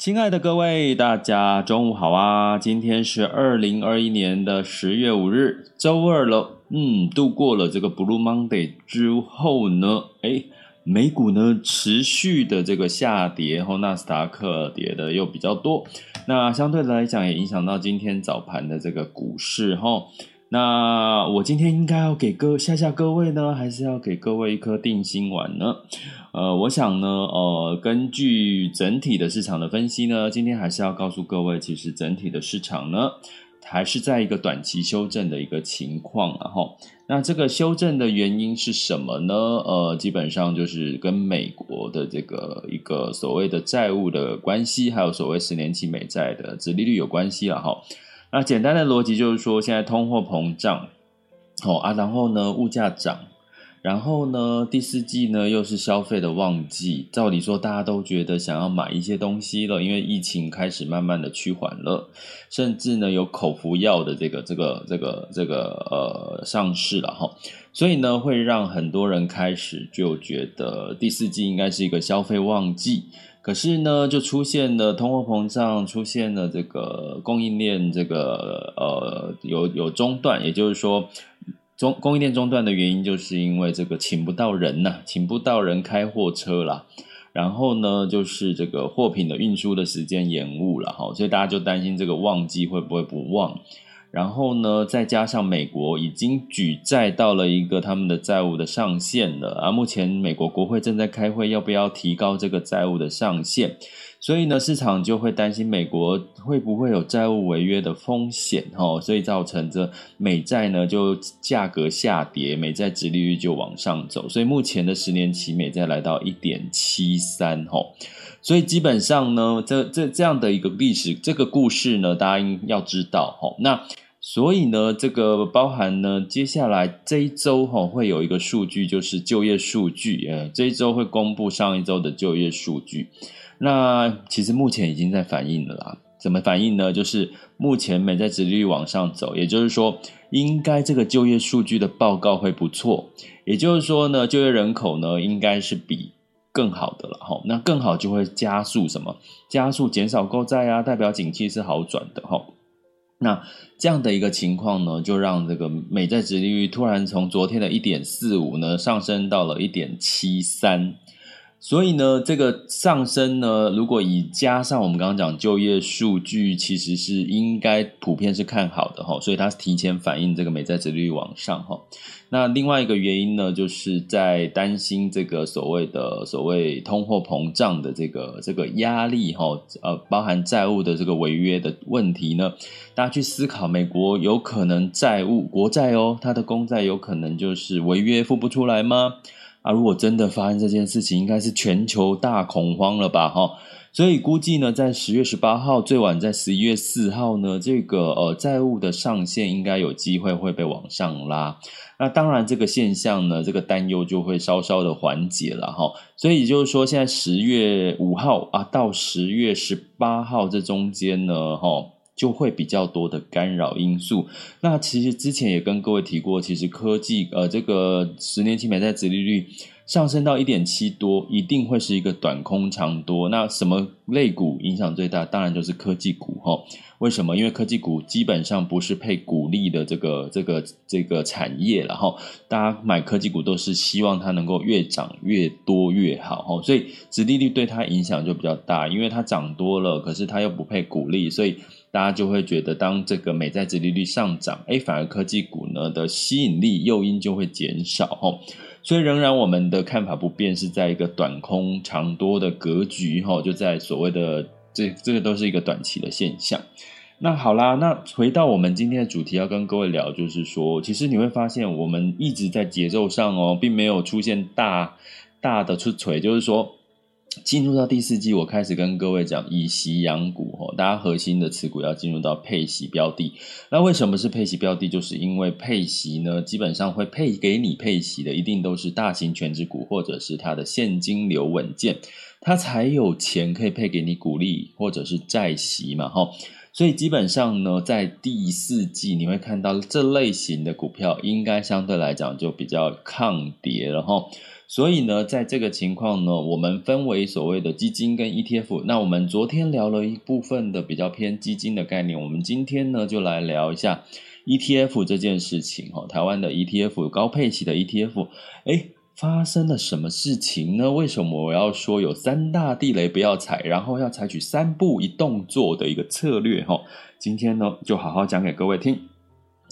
亲爱的各位，大家中午好啊！今天是二零二一年的十月五日，周二了。嗯，度过了这个 Blue Monday 之后呢，诶，美股呢持续的这个下跌，然后纳斯达克跌的又比较多，那相对来讲也影响到今天早盘的这个股市哈。那我今天应该要给各吓吓各位呢，还是要给各位一颗定心丸呢？呃，我想呢，呃，根据整体的市场的分析呢，今天还是要告诉各位，其实整体的市场呢。还是在一个短期修正的一个情况，然后，那这个修正的原因是什么呢？呃，基本上就是跟美国的这个一个所谓的债务的关系，还有所谓十年期美债的殖利率有关系了哈。那简单的逻辑就是说，现在通货膨胀，哦啊，然后呢，物价涨。然后呢，第四季呢又是消费的旺季，照理说大家都觉得想要买一些东西了，因为疫情开始慢慢的趋缓了，甚至呢有口服药的这个这个这个这个呃上市了哈，所以呢会让很多人开始就觉得第四季应该是一个消费旺季，可是呢就出现了通货膨胀，出现了这个供应链这个呃有有中断，也就是说。中供应链中断的原因，就是因为这个请不到人呐，请不到人开货车啦。然后呢，就是这个货品的运输的时间延误了哈，所以大家就担心这个旺季会不会不旺。然后呢，再加上美国已经举债到了一个他们的债务的上限了啊，目前美国国会正在开会，要不要提高这个债务的上限？所以呢，市场就会担心美国会不会有债务违约的风险，哈，所以造成这美债呢就价格下跌，美债殖利率就往上走，所以目前的十年期美债来到一点七三，哈，所以基本上呢，这这这样的一个历史，这个故事呢，大家应要知道，哈，那所以呢，这个包含呢，接下来这一周哈会有一个数据，就是就业数据，呃，这一周会公布上一周的就业数据。那其实目前已经在反映了啦，怎么反映呢？就是目前美债殖利率往上走，也就是说，应该这个就业数据的报告会不错，也就是说呢，就业人口呢应该是比更好的了哈。那更好就会加速什么？加速减少购债啊，代表景气是好转的哈。那这样的一个情况呢，就让这个美债殖利率突然从昨天的一点四五呢上升到了一点七三。所以呢，这个上升呢，如果以加上我们刚刚讲就业数据，其实是应该普遍是看好的哈，所以它提前反映这个美债殖率往上哈。那另外一个原因呢，就是在担心这个所谓的所谓通货膨胀的这个这个压力哈，呃，包含债务的这个违约的问题呢，大家去思考，美国有可能债务国债哦，它的公债有可能就是违约付不出来吗？啊，如果真的发生这件事情，应该是全球大恐慌了吧？哈，所以估计呢，在十月十八号，最晚在十一月四号呢，这个呃债务的上限应该有机会会被往上拉。那当然，这个现象呢，这个担忧就会稍稍的缓解了哈。所以就是说，现在十月五号啊，到十月十八号这中间呢，哈。就会比较多的干扰因素。那其实之前也跟各位提过，其实科技呃这个十年期美债殖利率上升到一点七多，一定会是一个短空长多。那什么类股影响最大？当然就是科技股哈。为什么？因为科技股基本上不是配股利的这个这个这个产业，然后大家买科技股都是希望它能够越涨越多越好哈。所以殖利率对它影响就比较大，因为它涨多了，可是它又不配股利，所以。大家就会觉得，当这个美债殖利率上涨，哎，反而科技股呢的吸引力诱因就会减少哈。所以仍然我们的看法不变，是在一个短空长多的格局哈，就在所谓的这这个都是一个短期的现象。那好啦，那回到我们今天的主题，要跟各位聊，就是说，其实你会发现我们一直在节奏上哦，并没有出现大大的出锤，就是说。进入到第四季，我开始跟各位讲以息养股吼，大家核心的持股要进入到配息标的。那为什么是配息标的？就是因为配息呢，基本上会配给你配息的，一定都是大型全值股或者是它的现金流稳健，它才有钱可以配给你股利或者是债息嘛吼。所以基本上呢，在第四季你会看到这类型的股票，应该相对来讲就比较抗跌了吼。所以呢，在这个情况呢，我们分为所谓的基金跟 ETF。那我们昨天聊了一部分的比较偏基金的概念，我们今天呢就来聊一下 ETF 这件事情哈。台湾的 ETF 高配息的 ETF，诶，发生了什么事情呢？为什么我要说有三大地雷不要踩，然后要采取三步一动作的一个策略哈？今天呢就好好讲给各位听。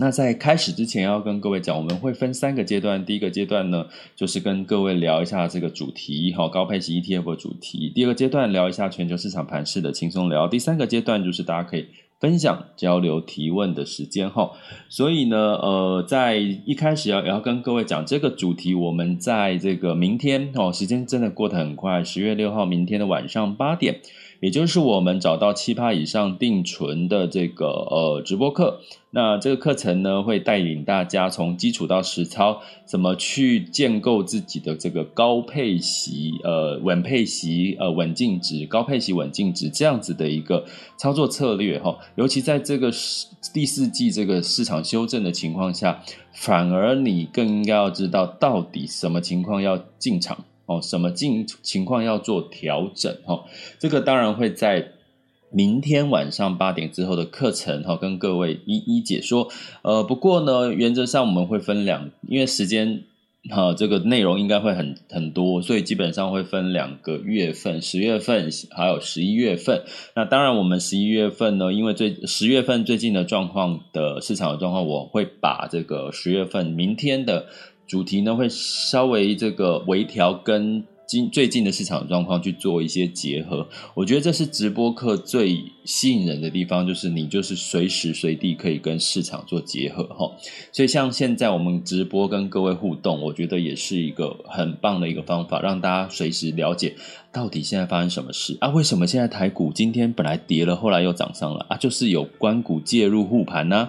那在开始之前，要跟各位讲，我们会分三个阶段。第一个阶段呢，就是跟各位聊一下这个主题，哈，高配息 ETF 的主题。第二个阶段聊一下全球市场盘势的轻松聊。第三个阶段就是大家可以分享、交流、提问的时间，哈。所以呢，呃，在一开始要要跟各位讲这个主题，我们在这个明天，哦，时间真的过得很快，十月六号明天的晚上八点。也就是我们找到七趴以上定存的这个呃直播课，那这个课程呢，会带领大家从基础到实操，怎么去建构自己的这个高配息呃稳配息呃稳净值高配息稳净值这样子的一个操作策略哈，尤其在这个第四季这个市场修正的情况下，反而你更应该要知道到底什么情况要进场。哦，什么进情况要做调整？哈，这个当然会在明天晚上八点之后的课程哈，跟各位一一解说。呃，不过呢，原则上我们会分两，因为时间哈，这个内容应该会很很多，所以基本上会分两个月份，十月份还有十一月份。那当然，我们十一月份呢，因为最十月份最近的状况的市场的状况，我会把这个十月份明天的。主题呢，会稍微这个微调，跟今最近的市场状况去做一些结合。我觉得这是直播课最吸引人的地方，就是你就是随时随地可以跟市场做结合哈。所以像现在我们直播跟各位互动，我觉得也是一个很棒的一个方法，让大家随时了解到底现在发生什么事啊？为什么现在台股今天本来跌了，后来又涨上了啊？就是有关股介入护盘呢。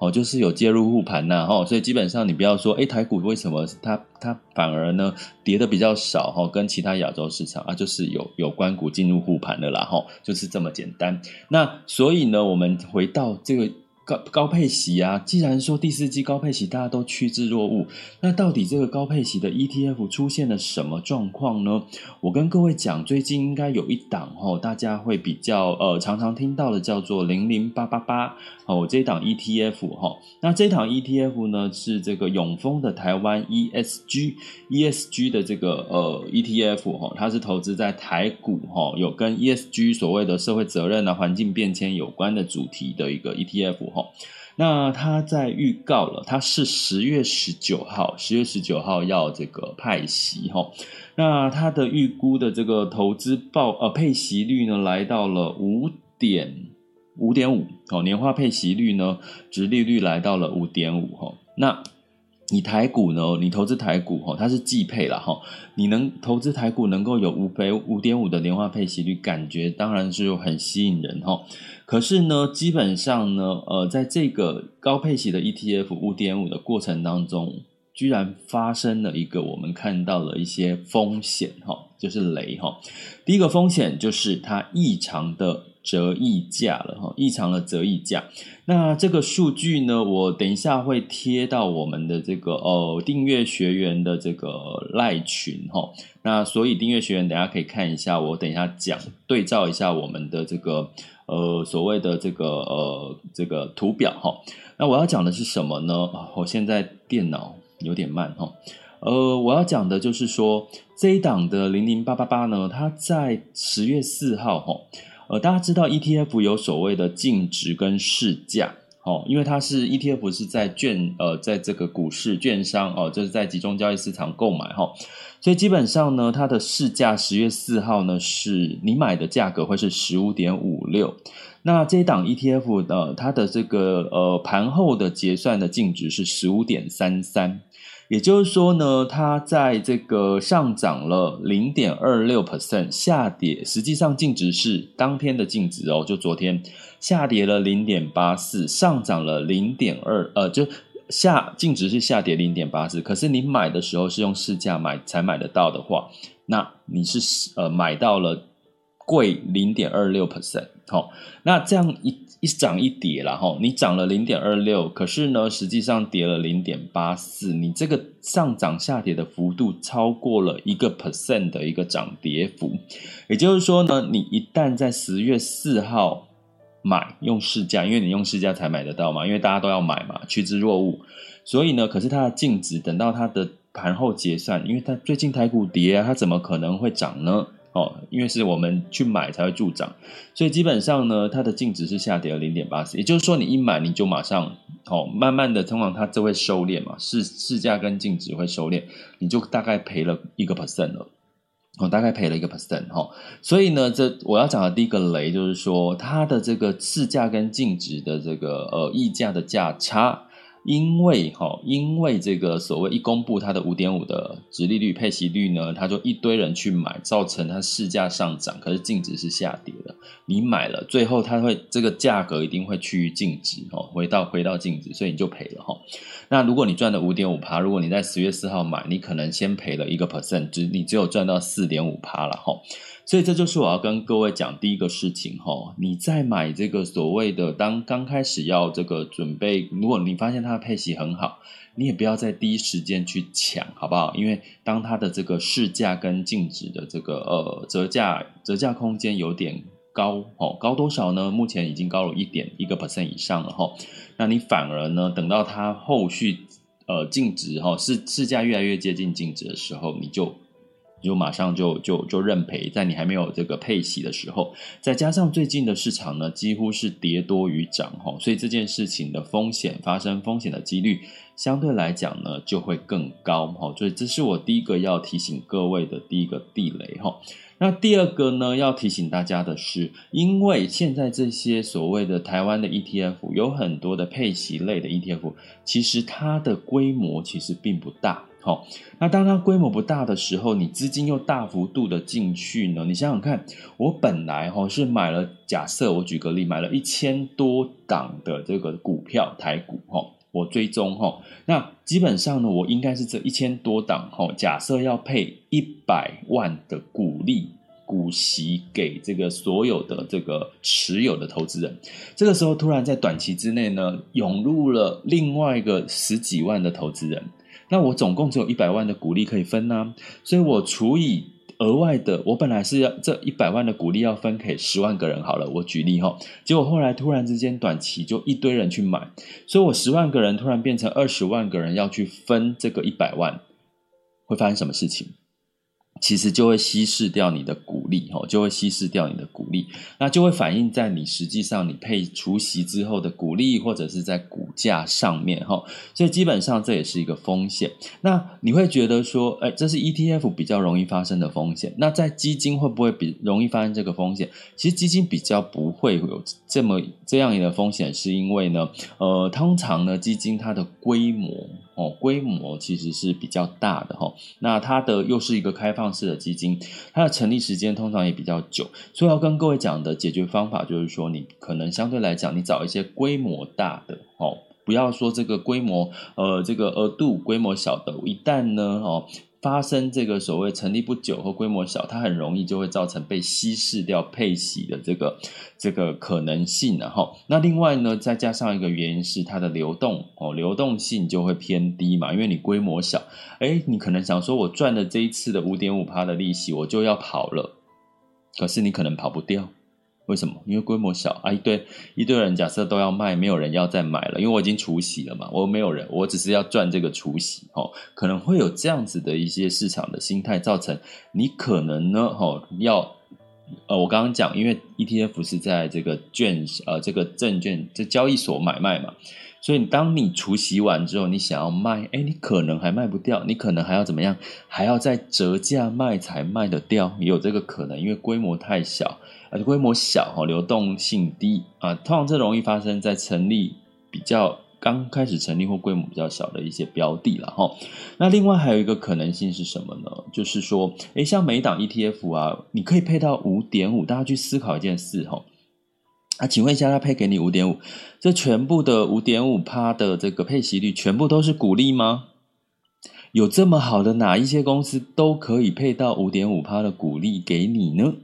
哦，就是有介入护盘呐，哈，所以基本上你不要说，哎，台股为什么它它反而呢跌的比较少，哈，跟其他亚洲市场啊，就是有有关股进入护盘的啦，哈，就是这么简单。那所以呢，我们回到这个。高高配息啊！既然说第四季高配息大家都趋之若鹜，那到底这个高配息的 ETF 出现了什么状况呢？我跟各位讲，最近应该有一档哦，大家会比较呃常常听到的叫做零零八八八哦，这一档 ETF 哈。那这一档 ETF 呢是这个永丰的台湾 ESG ESG 的这个呃 ETF 哈，它是投资在台股哈，有跟 ESG 所谓的社会责任啊、环境变迁有关的主题的一个 ETF 哈。那他在预告了，他是十月十九号，十月十九号要这个派息哈。那他的预估的这个投资报呃配息率呢，来到了五点五点五哦，年化配息率呢，殖利率来到了五点五哈。那你台股呢？你投资台股哈，它是季配了哈。你能投资台股能够有五倍五点五的年化配息率，感觉当然是很吸引人哈。可是呢，基本上呢，呃，在这个高配息的 ETF 五点五的过程当中，居然发生了一个我们看到了一些风险哈，就是雷哈。第一个风险就是它异常的折溢价了哈，异常的折溢价。那这个数据呢，我等一下会贴到我们的这个呃订阅学员的这个赖群哈。那所以订阅学员等一下可以看一下，我等一下讲对照一下我们的这个。呃，所谓的这个呃，这个图表哈，那我要讲的是什么呢？我现在电脑有点慢哈。呃，我要讲的就是说，这一档的零零八八八呢，它在十月四号哈，呃，大家知道 ETF 有所谓的净值跟市价，哦，因为它是 ETF 是在券呃，在这个股市券商哦，就是在集中交易市场购买哈、哦，所以基本上呢，它的市价十月四号呢，是你买的价格会是十五点五六。那这一档 ETF 的它的这个呃盘后的结算的净值是十五点三三，也就是说呢，它在这个上涨了零点二六 percent，下跌实际上净值是当天的净值哦，就昨天下跌了零点八四，上涨了零点二，呃，就下净值是下跌零点八四，可是你买的时候是用市价买才买得到的话，那你是呃买到了。贵零点二六 percent，好，那这样一一涨一跌了哈，你涨了零点二六，可是呢，实际上跌了零点八四，你这个上涨下跌的幅度超过了一个 percent 的一个涨跌幅，也就是说呢，你一旦在十月四号买用市价，因为你用市价才买得到嘛，因为大家都要买嘛，趋之若鹜，所以呢，可是它的净值等到它的盘后结算，因为它最近台股跌啊，它怎么可能会涨呢？哦，因为是我们去买才会助长，所以基本上呢，它的净值是下跌了零点八四，也就是说，你一买你就马上哦，慢慢的通常它就会收敛嘛，市市价跟净值会收敛，你就大概赔了一个 percent 了，哦，大概赔了一个 percent 哈，所以呢，这我要讲的第一个雷就是说，它的这个市价跟净值的这个呃溢价的价差。因为哈，因为这个所谓一公布它的五点五的殖利率配息率呢，他就一堆人去买，造成它市价上涨，可是净值是下跌的。你买了，最后它会这个价格一定会趋于净值哈，回到回到净值，所以你就赔了哈。那如果你赚了五点五趴，如果你在十月四号买，你可能先赔了一个 percent，只你只有赚到四点五趴了哈。所以这就是我要跟各位讲第一个事情哈，你在买这个所谓的当刚开始要这个准备，如果你发现它的配息很好，你也不要在第一时间去抢，好不好？因为当它的这个市价跟净值的这个呃折价折价空间有点高哦，高多少呢？目前已经高了一点一个 percent 以上了哈，那你反而呢，等到它后续呃净值哈市市价越来越接近净值的时候，你就。就马上就就就认赔，在你还没有这个配息的时候，再加上最近的市场呢，几乎是跌多于涨哈，所以这件事情的风险发生风险的几率相对来讲呢就会更高哈，所以这是我第一个要提醒各位的第一个地雷哈。那第二个呢，要提醒大家的是，因为现在这些所谓的台湾的 ETF 有很多的配息类的 ETF，其实它的规模其实并不大。好，那当它规模不大的时候，你资金又大幅度的进去呢？你想想看，我本来哈是买了，假设我举个例，买了一千多档的这个股票台股哈，我追踪哈，那基本上呢，我应该是这一千多档哈，假设要配一百万的股利股息给这个所有的这个持有的投资人，这个时候突然在短期之内呢，涌入了另外一个十几万的投资人。那我总共只有一百万的股利可以分呢、所以我除以额外的，我本来是要这一百万的股利要分给十万个人好了，我举例哈，结果后来突然之间短期就一堆人去买，所以我十万个人突然变成二十万个人要去分这个一百万，会发生什么事情？其实就会稀释掉你的股利，就会稀释掉你的股利，那就会反映在你实际上你配除息之后的股利，或者是在股价上面，哈，所以基本上这也是一个风险。那你会觉得说，哎，这是 ETF 比较容易发生的风险，那在基金会不会比容易发生这个风险？其实基金比较不会有这么这样一个风险，是因为呢，呃，通常呢，基金它的规模。哦，规模其实是比较大的哈，那它的又是一个开放式的基金，它的成立时间通常也比较久，所以要跟各位讲的解决方法就是说，你可能相对来讲，你找一些规模大的哦，不要说这个规模呃这个额度规模小的，一旦呢哦。发生这个所谓成立不久或规模小，它很容易就会造成被稀释掉配息的这个这个可能性，然后那另外呢，再加上一个原因是它的流动哦，流动性就会偏低嘛，因为你规模小，诶，你可能想说我赚了这一次的五点五趴的利息，我就要跑了，可是你可能跑不掉。为什么？因为规模小。啊，一堆一堆人假设都要卖，没有人要再买了，因为我已经除息了嘛，我没有人，我只是要赚这个除息哦，可能会有这样子的一些市场的心态，造成你可能呢，哦，要呃，我刚刚讲，因为 ETF 是在这个券呃这个证券这交易所买卖嘛，所以当你除息完之后，你想要卖，哎，你可能还卖不掉，你可能还要怎么样，还要再折价卖才卖得掉，也有这个可能，因为规模太小，而且规模小哈，流动性低啊，通常这容易发生在成立比较。刚开始成立或规模比较小的一些标的了哈，那另外还有一个可能性是什么呢？就是说，诶，像每档 ETF 啊，你可以配到五点五，大家去思考一件事哈。啊，请问一下，他配给你五点五，这全部的五点五趴的这个配息率，全部都是股利吗？有这么好的哪一些公司都可以配到五点五趴的股利给你呢？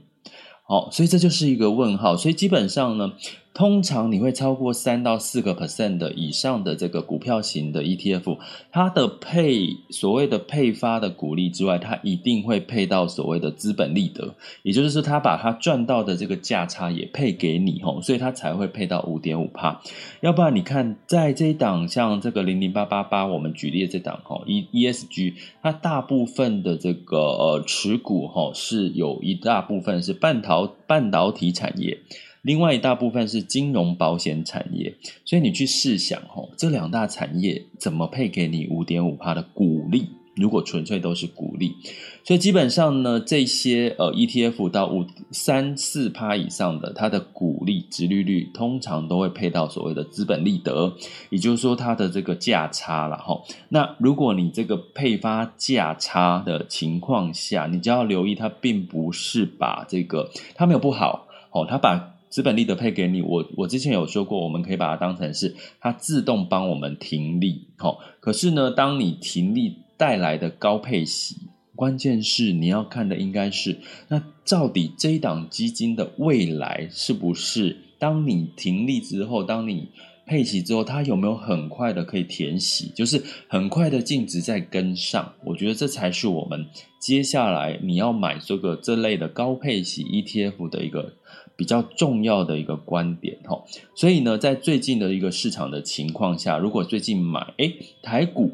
好，所以这就是一个问号。所以基本上呢。通常你会超过三到四个 percent 的以上的这个股票型的 ETF，它的配所谓的配发的股利之外，它一定会配到所谓的资本利得，也就是说，它把它赚到的这个价差也配给你吼，所以它才会配到五点五趴。要不然你看，在这一档像这个零零八八八，我们举例的这档吼 E ESG，它大部分的这个呃持股吼是有一大部分是半导半导体产业。另外一大部分是金融保险产业，所以你去试想吼，这两大产业怎么配给你五点五趴的股利？如果纯粹都是股利，所以基本上呢，这些呃 ETF 到五三四趴以上的，它的股利殖利率通常都会配到所谓的资本利得，也就是说它的这个价差了吼。那如果你这个配发价差的情况下，你就要留意，它并不是把这个它没有不好哦，它把。资本利得配给你，我我之前有说过，我们可以把它当成是它自动帮我们停利，好。可是呢，当你停利带来的高配息，关键是你要看的应该是，那到底这一档基金的未来是不是，当你停利之后，当你配息之后，它有没有很快的可以填息，就是很快的净值再跟上？我觉得这才是我们接下来你要买这个这类的高配息 ETF 的一个。比较重要的一个观点哈，所以呢，在最近的一个市场的情况下，如果最近买诶台股，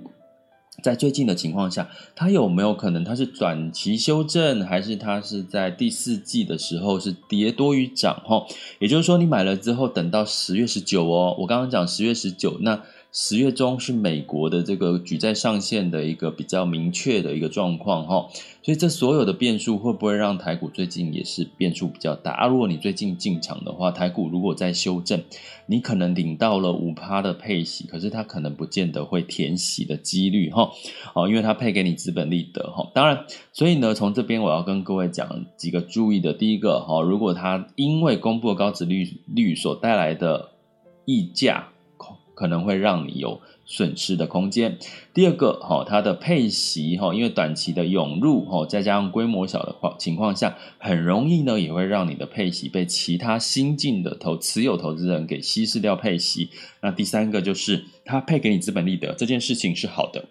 在最近的情况下，它有没有可能它是短期修正，还是它是在第四季的时候是跌多于涨哈？也就是说，你买了之后，等到十月十九哦，我刚刚讲十月十九那。十月中是美国的这个举债上限的一个比较明确的一个状况哈，所以这所有的变数会不会让台股最近也是变数比较大啊？如果你最近进场的话，台股如果在修正，你可能领到了五趴的配息，可是它可能不见得会填息的几率哈，哦，因为它配给你资本利得哈。当然，所以呢，从这边我要跟各位讲几个注意的，第一个哈，如果它因为公布了高殖利率所带来的溢价。可能会让你有损失的空间。第二个，哈，它的配息，哈，因为短期的涌入，哈，再加上规模小的况情况下，很容易呢，也会让你的配息被其他新进的投持有投资人给稀释掉配息。那第三个就是，它配给你资本利得这件事情是好的，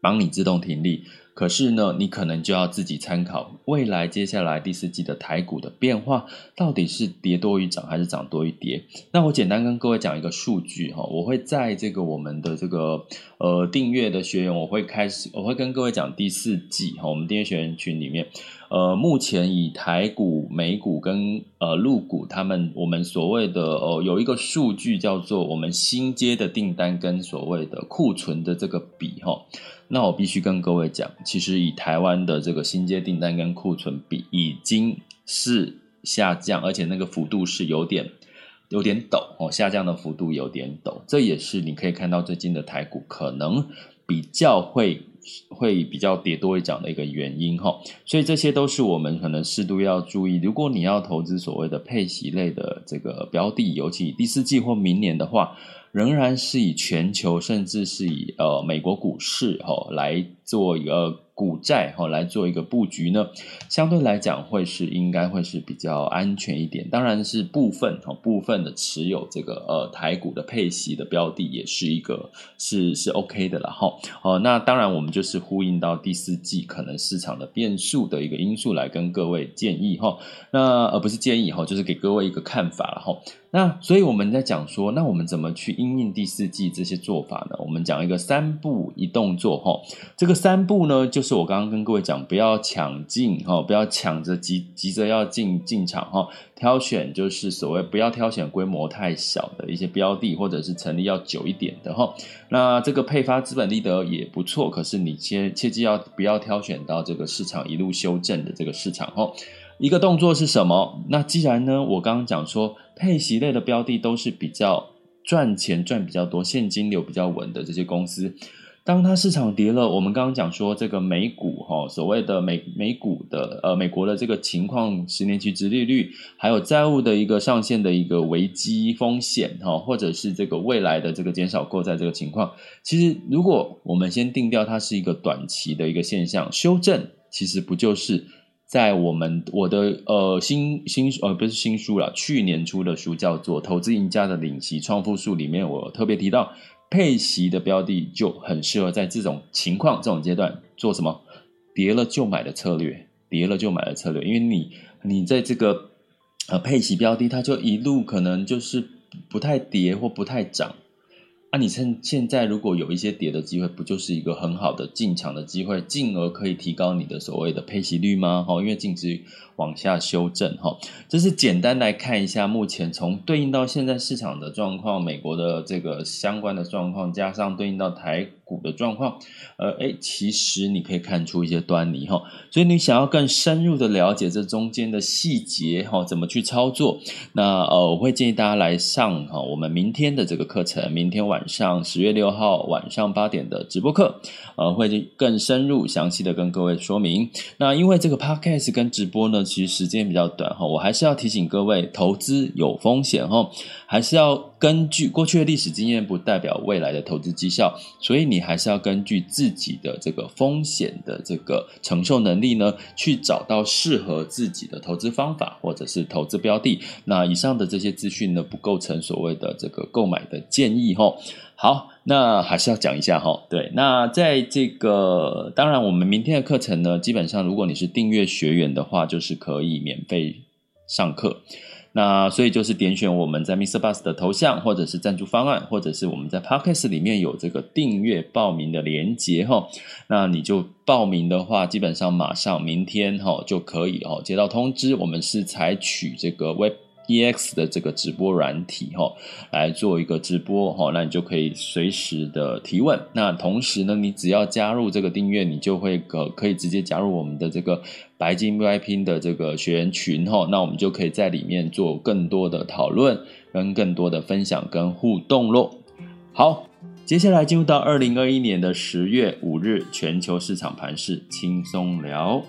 帮你自动停利。可是呢，你可能就要自己参考未来接下来第四季的台股的变化，到底是跌多于涨还是涨多于跌？那我简单跟各位讲一个数据哈，我会在这个我们的这个呃订阅的学员，我会开始我会跟各位讲第四季哈，我们订阅学员群里面，呃，目前以台股、美股跟呃陆股，他们我们所谓的呃有一个数据叫做我们新接的订单跟所谓的库存的这个比哈。那我必须跟各位讲，其实以台湾的这个新接订单跟库存比，已经是下降，而且那个幅度是有点有点陡哦，下降的幅度有点陡，这也是你可以看到最近的台股可能比较会会比较跌多一涨的一个原因哈，所以这些都是我们可能适度要注意。如果你要投资所谓的配息类的这个标的，尤其第四季或明年的话。仍然是以全球，甚至是以呃美国股市哈来做一个。股债哈来做一个布局呢，相对来讲会是应该会是比较安全一点。当然是部分哈部分的持有这个呃台股的配息的标的，也是一个是是 OK 的了哈。哦，那当然我们就是呼应到第四季可能市场的变数的一个因素来跟各位建议哈。那而不是建议哈，就是给各位一个看法了哈。那所以我们在讲说，那我们怎么去应应第四季这些做法呢？我们讲一个三步一动作哈。这个三步呢就。是我刚刚跟各位讲，不要抢进哈，不要抢着急急着要进进场哈，挑选就是所谓不要挑选规模太小的一些标的，或者是成立要久一点的哈。那这个配发资本利得也不错，可是你切切记要不要挑选到这个市场一路修正的这个市场哈。一个动作是什么？那既然呢，我刚刚讲说配息类的标的都是比较赚钱赚比较多、现金流比较稳的这些公司。当它市场跌了，我们刚刚讲说这个美股哈，所谓的美美股的呃美国的这个情况，十年期殖利率，还有债务的一个上限的一个危机风险哈，或者是这个未来的这个减少购债这个情况，其实如果我们先定掉它是一个短期的一个现象，修正其实不就是在我们我的呃新新呃不是新书了，去年出的书叫做《投资赢家的领息创富术》里面，我特别提到。配息的标的就很适合在这种情况、这种阶段做什么？跌了就买的策略，跌了就买的策略，因为你你在这个呃配息标的，它就一路可能就是不太跌或不太涨。那、你趁现在如果有一些跌的机会，不就是一个很好的进场的机会，进而可以提高你的所谓的配息率吗？哈，因为净值往下修正，哈，这是简单来看一下目前从对应到现在市场的状况，美国的这个相关的状况，加上对应到台股的状况，呃，诶，其实你可以看出一些端倪，哈。所以你想要更深入的了解这中间的细节，哈，怎么去操作？那呃，我会建议大家来上哈我们明天的这个课程，明天晚。上十月六号晚上八点的直播课，呃，会更深入详细的跟各位说明。那因为这个 podcast 跟直播呢，其实时间比较短哈，我还是要提醒各位，投资有风险哈，还是要。根据过去的历史经验，不代表未来的投资绩效，所以你还是要根据自己的这个风险的这个承受能力呢，去找到适合自己的投资方法或者是投资标的。那以上的这些资讯呢，不构成所谓的这个购买的建议哈。好，那还是要讲一下哈。对，那在这个当然，我们明天的课程呢，基本上如果你是订阅学员的话，就是可以免费上课。那所以就是点选我们在 Mr. Bus 的头像，或者是赞助方案，或者是我们在 Podcast 里面有这个订阅报名的连接哈。那你就报名的话，基本上马上明天哈就可以哦接到通知。我们是采取这个 Web。EX 的这个直播软体哈，来做一个直播哈，那你就可以随时的提问。那同时呢，你只要加入这个订阅，你就会可可以直接加入我们的这个白金 VIP 的这个学员群哈。那我们就可以在里面做更多的讨论，跟更多的分享跟互动咯。好，接下来进入到二零二一年的十月五日全球市场盘势轻松聊。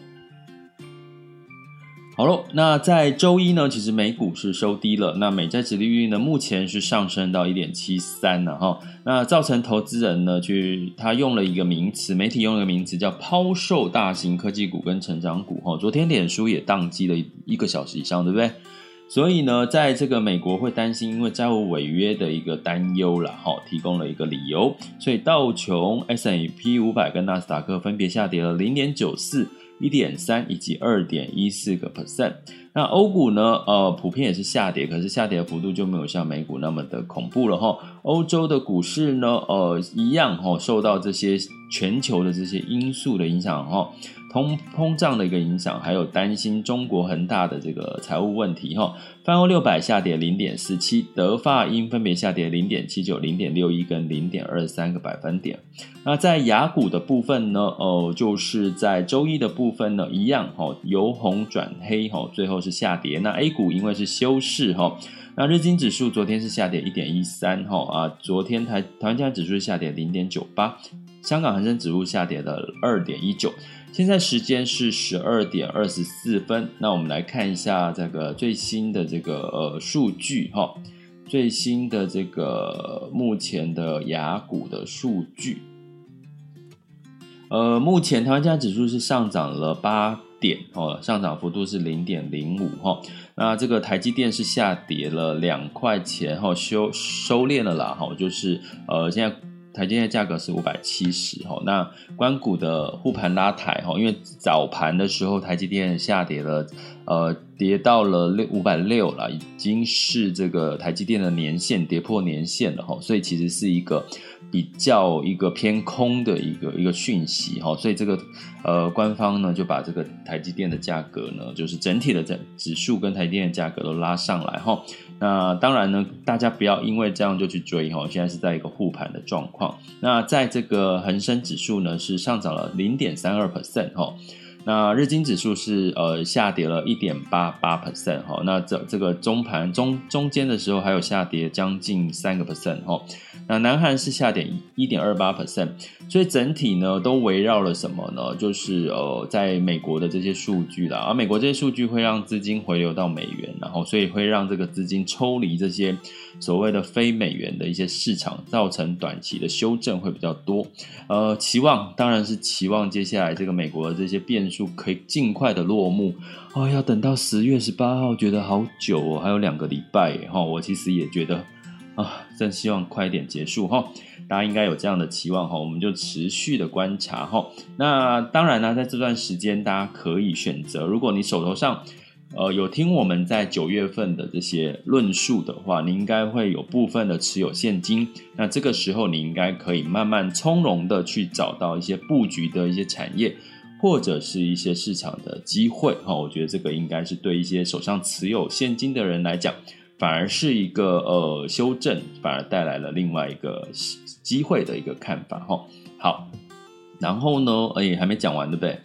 好喽，那在周一呢，其实美股是收低了。那美债殖利率呢，目前是上升到一点七三了哈。那造成投资人呢，去他用了一个名词，媒体用了一个名词叫抛售大型科技股跟成长股哈。昨天脸书也宕机了一个小时以上，对不对？所以呢，在这个美国会担心因为债务违约的一个担忧了哈，提供了一个理由。所以道琼、S&P 五百跟纳斯达克分别下跌了零点九四。一点三以及二点一四个 percent，那欧股呢？呃，普遍也是下跌，可是下跌的幅度就没有像美股那么的恐怖了哈。欧洲的股市呢，呃，一样哈，受到这些全球的这些因素的影响哈。通通胀的一个影响，还有担心中国恒大的这个财务问题哈。泛欧六百下跌零点四七，德法英分别下跌零点七九、零点六一跟零点二三个百分点。那在雅股的部分呢，哦，就是在周一的部分呢，一样哈，由红转黑哈，最后是下跌。那 A 股因为是休市哈，那日经指数昨天是下跌一点一三哈啊，昨天台台湾加指数下跌零点九八，香港恒生指数下跌了二点一九。现在时间是十二点二十四分，那我们来看一下这个最新的这个呃数据哈，最新的这个目前的雅股的数据，呃，目前台湾加指数是上涨了八点哦，上涨幅度是零点零五哈，那这个台积电是下跌了两块钱哈，收收敛了啦哈，就是呃现在。台积电价格是五百七十哈，那关谷的护盘拉抬哈，因为早盘的时候台积电下跌了，呃，跌到了六五百六了，已经是这个台积电的年线跌破年线了哈，所以其实是一个比较一个偏空的一个一个讯息哈，所以这个呃官方呢就把这个台积电的价格呢，就是整体的整指数跟台积电的价格都拉上来哈。那当然呢，大家不要因为这样就去追哈，现在是在一个护盘的状况。那在这个恒生指数呢是上涨了零点三二 percent 哈。那日经指数是呃下跌了一点八八 percent 哈，那这这个中盘中中间的时候还有下跌将近三个 percent 哈，那南韩是下跌一点二八 percent，所以整体呢都围绕了什么呢？就是呃在美国的这些数据啦，而美国这些数据会让资金回流到美元，然后所以会让这个资金抽离这些所谓的非美元的一些市场，造成短期的修正会比较多。呃，期望当然是期望接下来这个美国的这些变数。可以尽快的落幕、哦！要等到十月十八号，觉得好久哦，还有两个礼拜哈。我其实也觉得啊，真希望快点结束哈。大家应该有这样的期望哈，我们就持续的观察哈。那当然呢，在这段时间，大家可以选择，如果你手头上呃有听我们在九月份的这些论述的话，你应该会有部分的持有现金。那这个时候，你应该可以慢慢从容的去找到一些布局的一些产业。或者是一些市场的机会哈，我觉得这个应该是对一些手上持有现金的人来讲，反而是一个呃修正，反而带来了另外一个机会的一个看法哈。好，然后呢，哎，还没讲完对不对？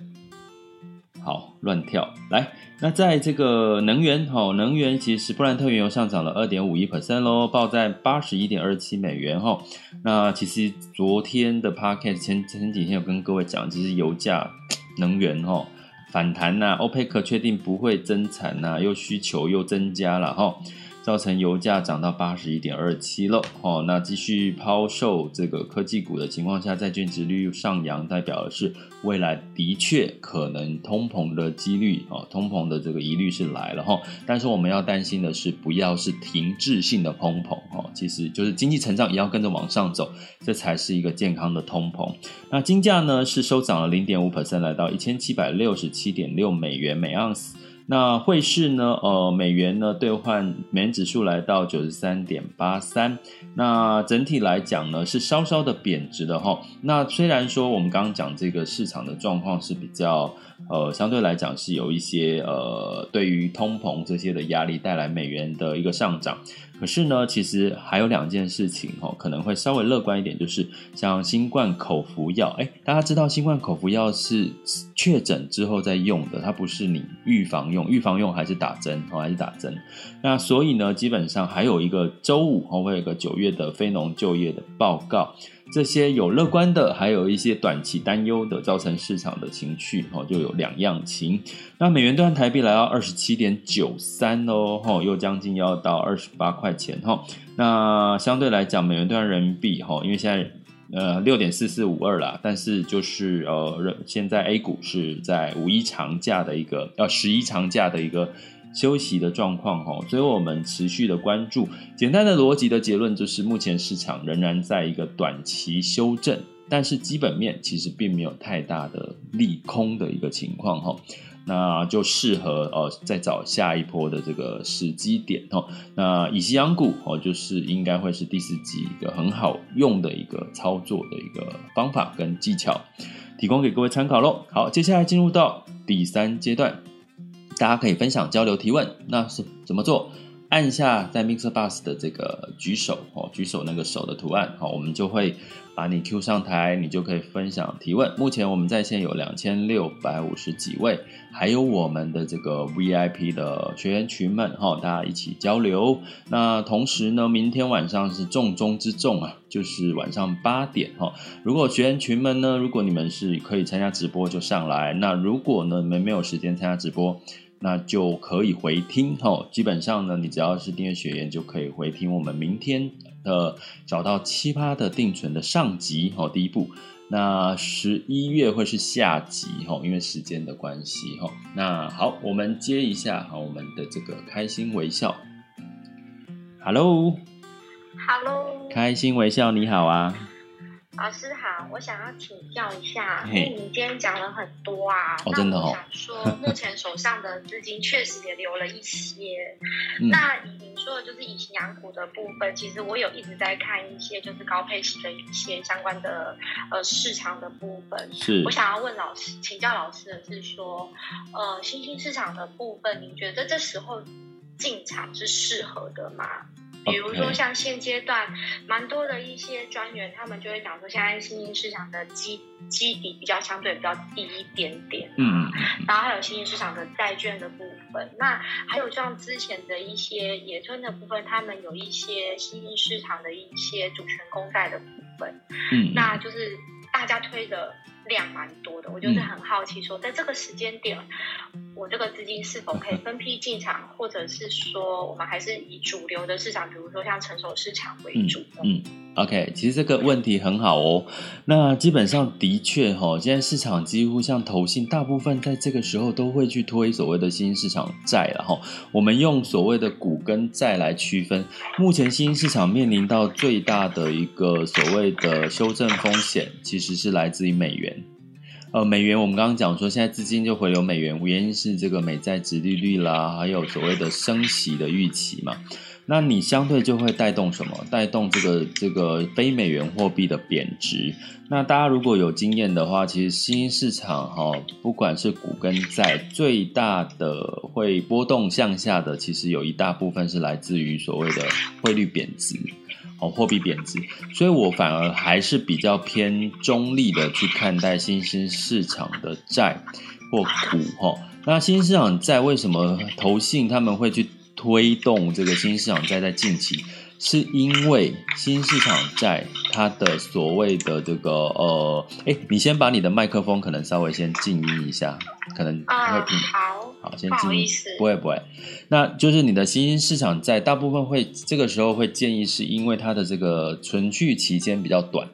好，乱跳来。那在这个能源哈，能源其实布兰特原油上涨了二点五一 percent 喽，报在八十一点二七美元哈。那其实昨天的 podcast 前前几天有跟各位讲，就是油价。能源哈反弹呐，欧佩克确定不会增产呐，又需求又增加了哈。造成油价涨到八十一点二七了，哦，那继续抛售这个科技股的情况下，债券殖利率上扬，代表的是未来的确可能通膨的几率，哦，通膨的这个疑虑是来了哈。但是我们要担心的是，不要是停滞性的通膨，哦，其实就是经济成长也要跟着往上走，这才是一个健康的通膨。那金价呢是收涨了零点五 percent，来到一千七百六十七点六美元每盎司。那汇市呢？呃，美元呢兑换美元指数来到九十三点八三。那整体来讲呢，是稍稍的贬值的哈。那虽然说我们刚刚讲这个市场的状况是比较呃，相对来讲是有一些呃，对于通膨这些的压力带来美元的一个上涨。可是呢，其实还有两件事情哈，可能会稍微乐观一点，就是像新冠口服药，哎，大家知道新冠口服药是确诊之后再用的，它不是你预防用，预防用还是打针哦，还是打针。那所以呢，基本上还有一个周五哦，会有一个九月的非农就业的报告。这些有乐观的，还有一些短期担忧的，造成市场的情绪哦，就有两样情。那美元兑台币来到二十七点九三哦，吼，又将近要到二十八块钱哈。那相对来讲，美元兑人民币哈，因为现在呃六点四四五二啦，但是就是呃现在 A 股是在五一长假的一个呃十一长假的一个。休息的状况哈，所以我们持续的关注。简单的逻辑的结论就是，目前市场仍然在一个短期修正，但是基本面其实并没有太大的利空的一个情况哈，那就适合呃再找下一波的这个时机点哦。那以息养股哦，就是应该会是第四季一个很好用的一个操作的一个方法跟技巧，提供给各位参考喽。好，接下来进入到第三阶段。大家可以分享、交流、提问，那是怎么做？按下在 Mixer Bus 的这个举手哦，举手那个手的图案，好，我们就会把你 Q 上台，你就可以分享提问。目前我们在线有两千六百五十几位，还有我们的这个 VIP 的学员群们哈，大家一起交流。那同时呢，明天晚上是重中之重啊，就是晚上八点哈。如果学员群们呢，如果你们是可以参加直播就上来，那如果呢你们没有时间参加直播。那就可以回听哈，基本上呢，你只要是订阅学员就可以回听我们明天的找到奇葩的定存的上集哈，第一步。那十一月会是下集哈，因为时间的关系哈。那好，我们接一下哈，我们的这个开心微笑，Hello，Hello，开心微笑你好啊。老师好，我想要请教一下，因为你今天讲了很多啊。那我想说，目前手上的资金确实也留了一些。嗯、那以您说的就是以型养股的部分，其实我有一直在看一些就是高配息的一些相关的呃市场的部分。是。我想要问老师，请教老师的是说，呃，新兴市场的部分，您觉得这时候进场是适合的吗？比如说，像现阶段蛮多的一些专员，他们就会讲说，现在新兴市场的基基底比较相对比较低一点点，嗯，然后还有新兴市场的债券的部分，那还有像之前的一些野村的部分，他们有一些新兴市场的一些主权公债的部分，嗯，那就是大家推的。量蛮多的，我就是很好奇，说在这个时间点，我这个资金是否可以分批进场，或者是说我们还是以主流的市场，比如说像成熟市场为主嗯？嗯，OK，其实这个问题很好哦。那基本上的确哈，现在市场几乎像投信，大部分在这个时候都会去推所谓的新兴市场债了哈。我们用所谓的股跟债来区分，目前新兴市场面临到最大的一个所谓的修正风险，其实是来自于美元。呃，美元我们刚刚讲说，现在资金就回流美元，原因是这个美债殖利率啦，还有所谓的升息的预期嘛。那你相对就会带动什么？带动这个这个非美元货币的贬值。那大家如果有经验的话，其实新兴市场哈、不管是股跟债，最大的会波动向下的，其实有一大部分是来自于所谓的汇率贬值。哦，货币贬值，所以我反而还是比较偏中立的去看待新兴市场的债或股哈。那新兴市场债为什么投信他们会去推动这个新兴市场债在近期？是因为新兴市场债它的所谓的这个呃，哎，你先把你的麦克风可能稍微先静音一下，可能会听。好。好，先静音。不会不会，那就是你的新兴市场在大部分会这个时候会建议，是因为它的这个存续期间比较短，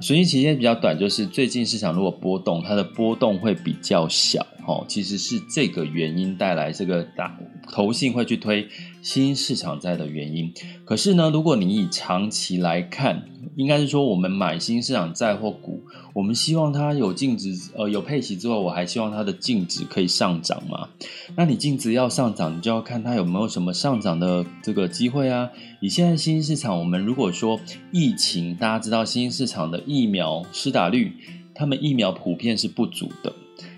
存续期间比较短，就是最近市场如果波动，它的波动会比较小，哦，其实是这个原因带来这个大投信会去推新市场债的原因。可是呢，如果你以长期来看，应该是说我们买新市场债或股。我们希望它有净值，呃，有配息之后，我还希望它的净值可以上涨嘛。那你净值要上涨，你就要看它有没有什么上涨的这个机会啊。以现在新市场，我们如果说疫情，大家知道新市场的疫苗施打率，他们疫苗普遍是不足的。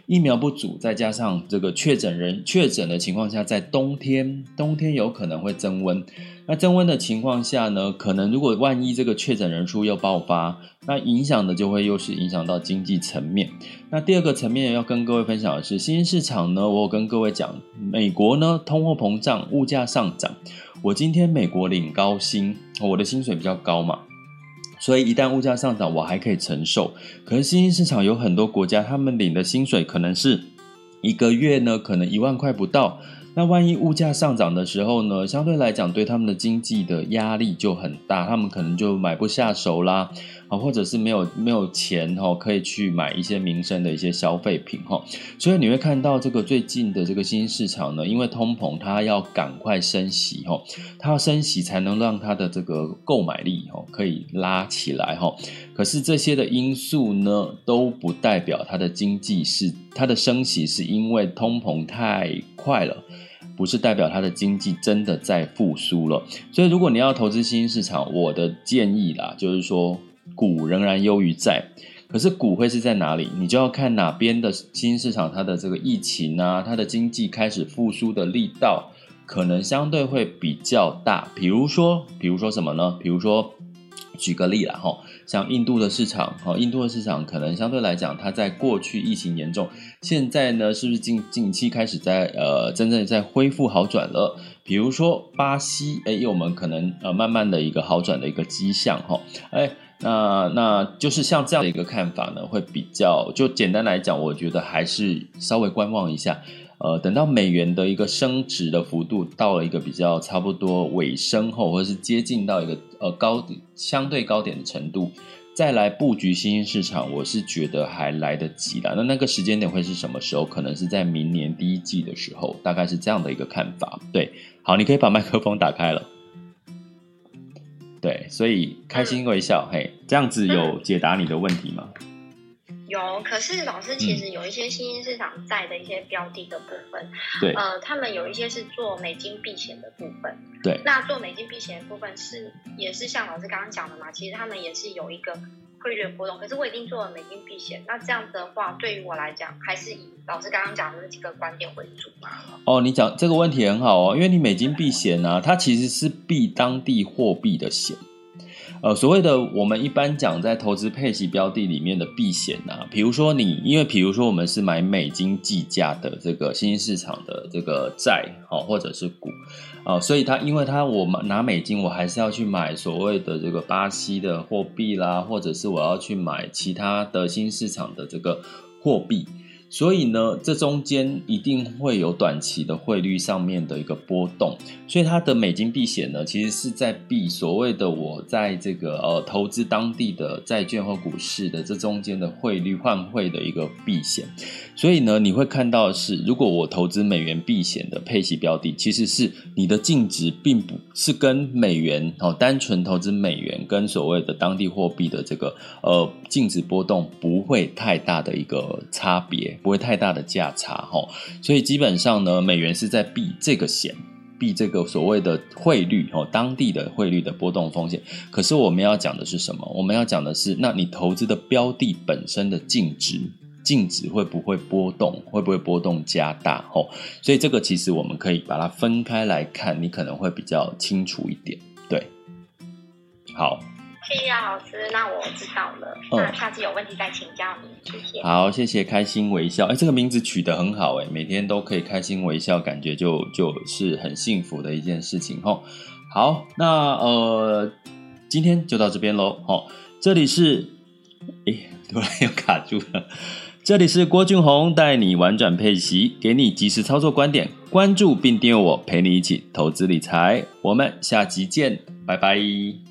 疫苗不足，再加上这个确诊人确诊的情况下，在冬天，冬天有可能会增温。那增温的情况下呢，可能如果万一这个确诊人数又爆发，那影响的就会又是影响到经济层面。那第二个层面要跟各位分享的是，新兴市场呢，我有跟各位讲，美国呢，通货膨胀，物价上涨。我今天美国领高薪，我的薪水比较高嘛。所以一旦物价上涨，我还可以承受。可是新兴市场有很多国家，他们领的薪水可能是一个月呢，可能一万块不到。那万一物价上涨的时候呢，相对来讲对他们的经济的压力就很大，他们可能就买不下手啦。或者是没有没有钱哈，可以去买一些民生的一些消费品哈，所以你会看到这个最近的这个新兴市场呢，因为通膨，它要赶快升息哈，它要升息才能让它的这个购买力哈可以拉起来哈。可是这些的因素呢，都不代表它的经济是它的升息是因为通膨太快了，不是代表它的经济真的在复苏了。所以如果你要投资新兴市场，我的建议啦，就是说。股仍然优于债，可是股会是在哪里？你就要看哪边的新兴市场，它的这个疫情啊，它的经济开始复苏的力道，可能相对会比较大。比如说，比如说什么呢？比如说，举个例啦，哈，像印度的市场，哈，印度的市场可能相对来讲，它在过去疫情严重，现在呢，是不是近近期开始在呃，真正在恢复好转了？比如说巴西，哎，我们可能呃，慢慢的一个好转的一个迹象，哈，哎。那那就是像这样的一个看法呢，会比较就简单来讲，我觉得还是稍微观望一下，呃，等到美元的一个升值的幅度到了一个比较差不多尾声后，或者是接近到一个呃高点相对高点的程度，再来布局新兴市场，我是觉得还来得及的。那那个时间点会是什么时候？可能是在明年第一季的时候，大概是这样的一个看法。对，好，你可以把麦克风打开了。对，所以开心微笑，嘿，这样子有解答你的问题吗？有，可是老师其实有一些新兴市场在的一些标的的部分，对，呃，他们有一些是做美金避险的部分，对，那做美金避险的部分是也是像老师刚刚讲的嘛，其实他们也是有一个汇率波动，可是我已经做了美金避险，那这样子的话，对于我来讲，还是以老师刚刚讲的那几个观点为主嘛？哦，你讲这个问题很好哦，因为你美金避险呢、啊，它其实是避当地货币的险。呃，所谓的我们一般讲在投资配息标的里面的避险啊，比如说你，因为比如说我们是买美金计价的这个新兴市场的这个债，好，或者是股，啊，所以它因为它我拿美金，我还是要去买所谓的这个巴西的货币啦，或者是我要去买其他的新市场的这个货币。所以呢，这中间一定会有短期的汇率上面的一个波动，所以它的美金避险呢，其实是在避所谓的我在这个呃投资当地的债券和股市的这中间的汇率换汇的一个避险。所以呢，你会看到是，如果我投资美元避险的配息标的，其实是你的净值并不是跟美元哦，单纯投资美元跟所谓的当地货币的这个呃净值波动不会太大的一个差别。不会太大的价差哈，所以基本上呢，美元是在避这个险，避这个所谓的汇率哦，当地的汇率的波动风险。可是我们要讲的是什么？我们要讲的是，那你投资的标的本身的净值，净值会不会波动？会不会波动加大？哦，所以这个其实我们可以把它分开来看，你可能会比较清楚一点。对，好。谢谢老师，那我知道了。嗯、那下次有问题再请教你，谢谢。好，谢谢开心微笑。哎，这个名字取得很好，哎，每天都可以开心微笑，感觉就就是很幸福的一件事情吼。好，那呃，今天就到这边喽。好，这里是，哎，突然又卡住了。这里是郭俊宏带你玩转配息，给你及时操作观点，关注并订阅我，陪你一起投资理财。我们下集见，拜拜。